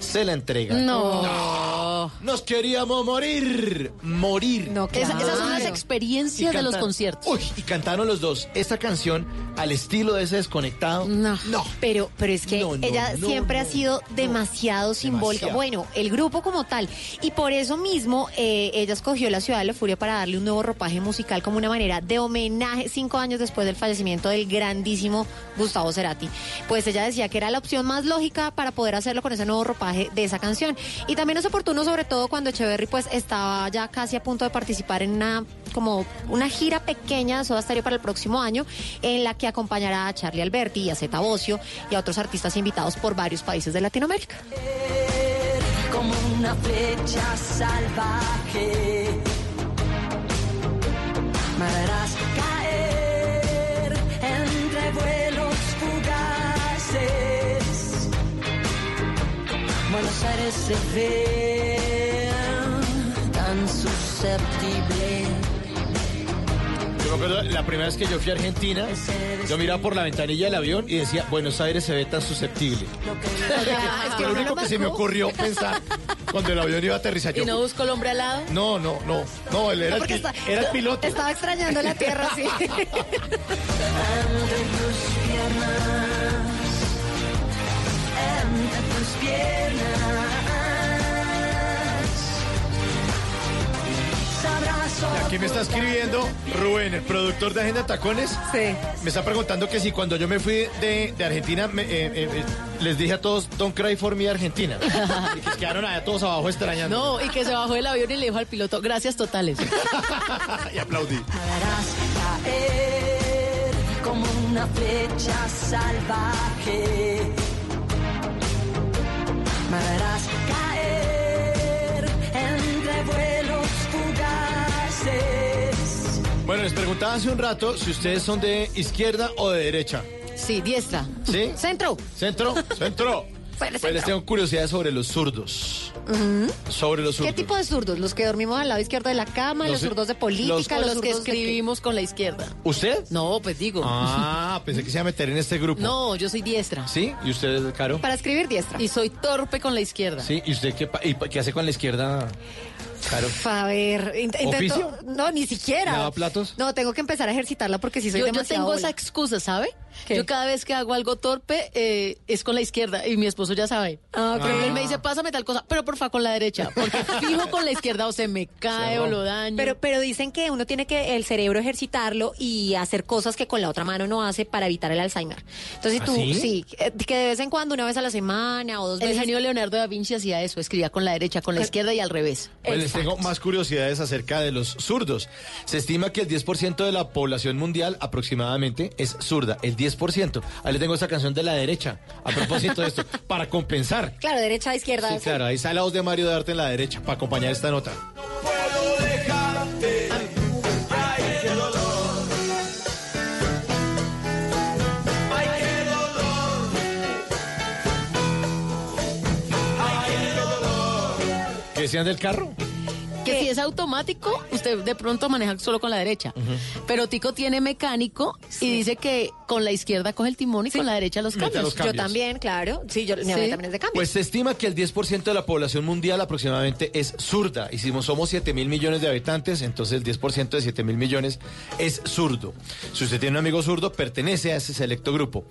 Se la entrega. No. Nos queríamos morir. Morir. No, Esa- esas son las Claro. experiencias de los conciertos. Uy, y cantaron los dos esta canción al estilo de ese desconectado. No. No. Pero, pero es que No, no, ella no, siempre no, ha sido demasiado simbólica. Demasiado. Bueno, el grupo como tal. Y por eso mismo eh, ella escogió la Ciudad de la Furia para darle un nuevo ropaje musical como una manera de homenaje cinco años después del fallecimiento del grandísimo Gustavo Cerati. Pues ella decía que era la opción más lógica para poder hacerlo con ese nuevo ropaje de esa canción. Y también es oportuno sobre todo cuando Echeverry pues estaba ya casi a punto de participar en una como una gira pequeña de Soda Stereo para el próximo año en la que acompañará a Charlie Alberti y a Zeta Bocio y a otros artistas invitados por varios países de Latinoamérica. como una salvaje. Buenos Aires se ve tan susceptible. me acuerdo la primera vez que yo fui a Argentina, yo miraba por la ventanilla del avión y decía, Buenos Aires se ve tan susceptible. Es que Lo único que se me ocurrió pensar cuando el avión iba a aterrizar. ¿Y yo, no busco el hombre al lado? no, no, no, no, él era, el, está- era el piloto. Estaba extrañando la tierra, sí. Aquí me está escribiendo Rubén, el productor de Agenda Tacones. Sí. Me está preguntando que si cuando yo me fui de, de Argentina me- eh, eh, eh, les dije a todos, don't cry for me Argentina. y que se quedaron allá todos abajo extrañando. No, y que se bajó del avión y le dijo al piloto, gracias totales. y aplaudí. Caer como una flecha salvaje. Preguntaba hace un rato si ustedes son de izquierda o de derecha. Sí, diestra. ¿Sí? Centro. ¿Centro? ¿Centro? Pues les tengo curiosidad sobre los zurdos. Sobre los ¿Qué zurdos. tipo de zurdos? ¿Los que dormimos al lado izquierdo de la cama? ¿Los, Los- zurdos de política? ¿Los, los que qué? escribimos con la izquierda. ¿Usted? No, pues digo. Ah, pensé que se iba a meter en este grupo. No, yo soy diestra. ¿Sí? ¿Y usted, Caro? Para escribir diestra. Y soy torpe con la izquierda. Sí, ¿y usted qué, y qué hace con la izquierda, Caro? A ver, int- intento. ¿Oficio? No, ni siquiera. ¿Lava platos? No, tengo que empezar a ejercitarla porque si soy yo, yo demasiado. tengo esa excusa, ¿sabe? ¿Qué? Yo cada vez que hago algo torpe eh, es con la izquierda y mi esposo ya sabe. Ah, ok. Pero él me dice, pásame tal cosa, pero porfa con la derecha, porque fijo con la izquierda o se me cae o lo daño. Pero, pero dicen que uno tiene que el cerebro ejercitarlo y hacer cosas que con la otra mano no hace para evitar el Alzheimer. Entonces, ¿Ah, tú, sí? eh, que de vez en cuando, una vez a la semana o dos el veces. genio Leonardo da Vinci hacía eso, escribía con la derecha, con la izquierda y al revés. Pues les tengo más curiosidades acerca de los zurdos. Se estima que el 10% de la población mundial aproximadamente es zurda, el 10%. Ahí le tengo esta canción de la derecha, a propósito de esto, para compensar. Claro, derecha, izquierda. Sí, claro, ahí está la voz de Mario Darte en la derecha, para acompañar esta nota. puedo dejarte. Ay, qué dolor. Ay, qué dolor. Ay, qué dolor. ¿Qué decían del carro? Que si es automático, usted de pronto maneja solo con la derecha. Pero Tico tiene mecánico y dice que con la izquierda coge el timón y con la derecha los cambios. los Yo también, claro. Sí, yo, mi Sí. también es de cambio. Pues se estima que el 10% de la población mundial aproximadamente es zurda. Y si somos 7 mil millones de habitantes, entonces el 10% de 7 mil millones es zurdo. Si usted tiene un amigo zurdo, pertenece a ese selecto grupo.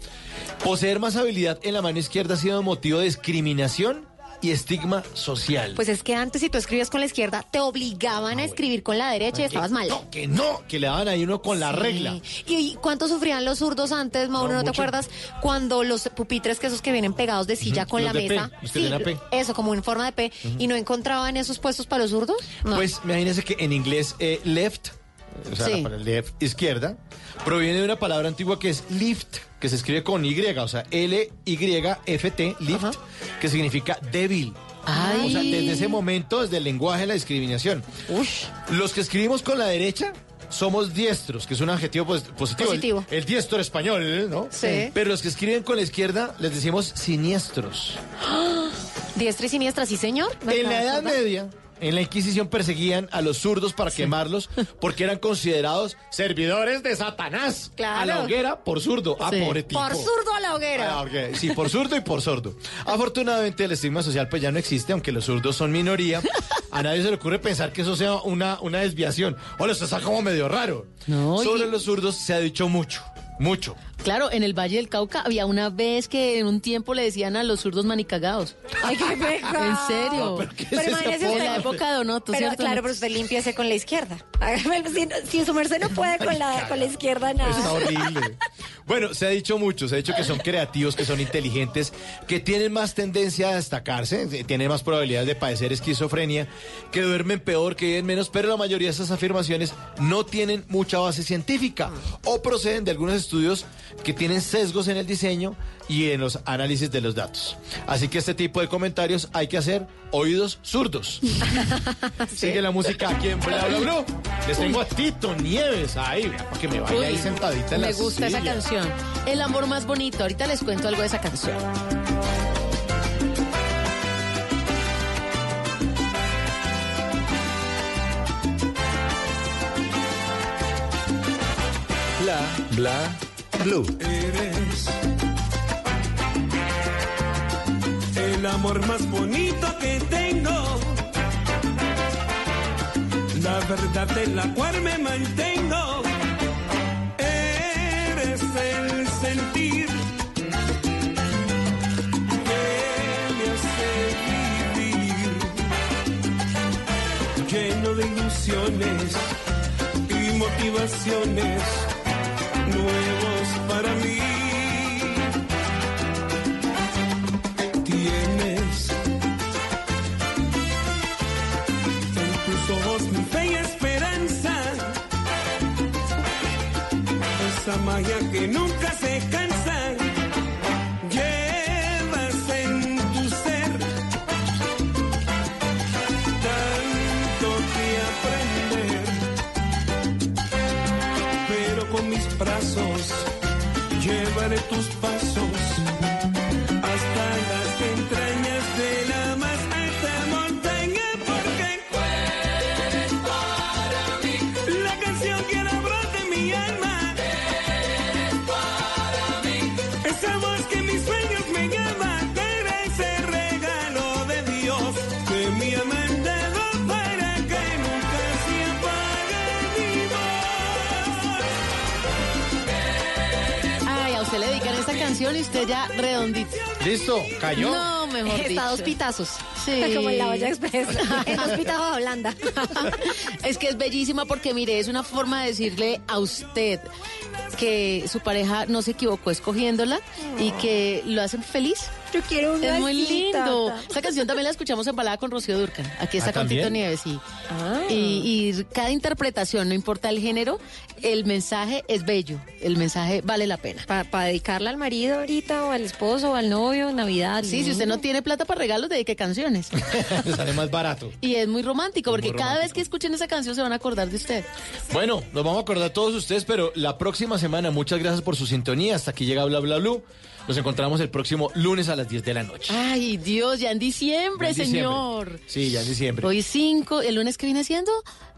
Poseer más habilidad en la mano izquierda ha sido motivo de discriminación y estigma social. Pues es que antes si tú escribías con la izquierda, te obligaban a escribir con la derecha y estabas mal. No, que no, que le daban ahí uno con la Sí. regla. ¿Y, cuánto sufrían los zurdos antes, Mauro? No, ¿No, te acuerdas? Cuando los pupitres, que esos que vienen pegados de silla con los la de P, mesa. tienen a P. eso, como en forma de P. ¿Y no encontraban esos puestos para los zurdos? No. Pues imagínense que en inglés eh, left, o sea, Sí. palabra left, izquierda, proviene de una palabra antigua que es lift, que se escribe con Y, o sea, L-Y-F-T, lift, Ajá. que significa débil. Ay. O sea, desde ese momento, desde el lenguaje de la discriminación. Ush. Los que escribimos con la derecha somos diestros, que es un adjetivo pos- positivo. El- Positivo. El, diestro español, ¿no? Sí. Pero los que escriben con la izquierda les decimos siniestros. Diestra y siniestra, sí, señor. En la Edad ¿Verdad? Media, en la Inquisición perseguían a los zurdos para quemarlos porque eran considerados servidores de Satanás. Claro. A la hoguera por zurdo. Ah, Sí. pobre tipo. Por zurdo a la Ah, hoguera. ok. Sí, por zurdo y por sordo. Afortunadamente el estigma social pues ya no existe, aunque los zurdos son minoría. A nadie se le ocurre pensar que eso sea una, una desviación. Hola, esto está como medio raro. No, y- Sobre los zurdos se ha dicho mucho, mucho. Claro, en el Valle del Cauca había una vez que en un tiempo le decían a los zurdos manicagados. Ay, qué pecado. ¿En serio? pero ¿qué es Pero ese imagínese? En la época de Donoto, Pero ¿cierto? claro, pero usted limpiese con la izquierda. Si, si su merced no puede con la, con la izquierda, nada. Está horrible. Bueno, se ha dicho mucho, se ha dicho que son creativos, que son inteligentes, que tienen más tendencia a destacarse, tienen más probabilidades de padecer esquizofrenia, que duermen peor, que viven menos, pero la mayoría de esas afirmaciones no tienen mucha base científica o proceden de algunos estudios que tienen sesgos en el diseño y en los análisis de los datos. Así que este tipo de comentarios hay que hacer oídos zurdos. Sigue la música aquí en Bla Bla Bla. Les tengo a Tito Nieves ahí, vea, para que me vaya ahí sentadita en la Me gusta esa canción. El amor más bonito. Ahorita les cuento algo de esa canción. Bla, bla, blue. Eres el amor más bonito que tengo. La verdad de la cual me mantengo. Eres el sentir que me. Lleno de ilusiones y motivaciones nuevos nunca se cansa. Llevas en tu ser tanto que aprender pero con mis brazos llevaré tus esta canción y usted ya redondito. ¿Listo? ¿Cayó? No, mejor dicho. Está a dos pitazos. Sí. Como en la olla express. en dos pitazos de Holanda. es que es bellísima porque, mire, es una forma de decirle a usted que su pareja no se equivocó escogiéndola y que lo hacen feliz. Yo quiero una Es muy lindo. Esta canción también la escuchamos en balada con Rocío Durcan. Aquí está ¿Ah, con Tito? Nieves, sí. Ah. Y, y cada interpretación, no importa el género, el mensaje es bello. El mensaje vale la pena. Para dedicarla al marido ahorita, o al esposo, o al novio, en Navidad. Sí, si usted no tiene plata para regalos, dedique canciones. Le sale más barato. Y es muy romántico, porque muy cada vez que escuchen esa canción se van a acordar de usted. Bueno, nos vamos a acordar todos ustedes, pero la próxima semana, muchas gracias por su sintonía. Hasta aquí llega Bla Bla Blue. Nos encontramos el próximo lunes a las 10 de la noche. Ay, Dios, ya en diciembre, En diciembre. señor. Sí, ya en diciembre. Hoy 5, ¿el lunes que viene siendo?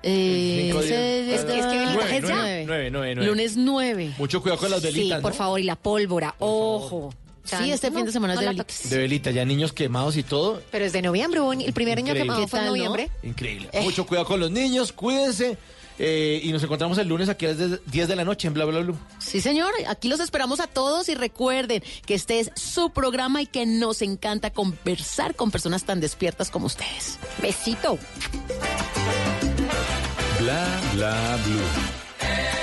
Eh, este- es que viene Nueve, es ya. nueve, nueve, nueve. Lunes 9. Mucho cuidado con las Sí, velitas. por ¿no? favor, y la pólvora. Ojo. Sí, este fin de semana es de la velitas. toques. De velita, ya niños quemados y todo. Pero es de noviembre, el primer año Increíble. quemado fue en ¿Qué tal, no? noviembre. Increíble. Eh. Mucho cuidado con los niños, cuídense. Eh, y nos encontramos el lunes aquí a las 10 de la noche en Bla Bla Blue. Sí, señor, aquí los esperamos a todos y recuerden que este es su programa y que nos encanta conversar con personas tan despiertas como ustedes. Besito. Bla, bla, blue.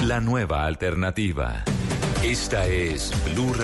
la nueva alternativa. Esta es Blue.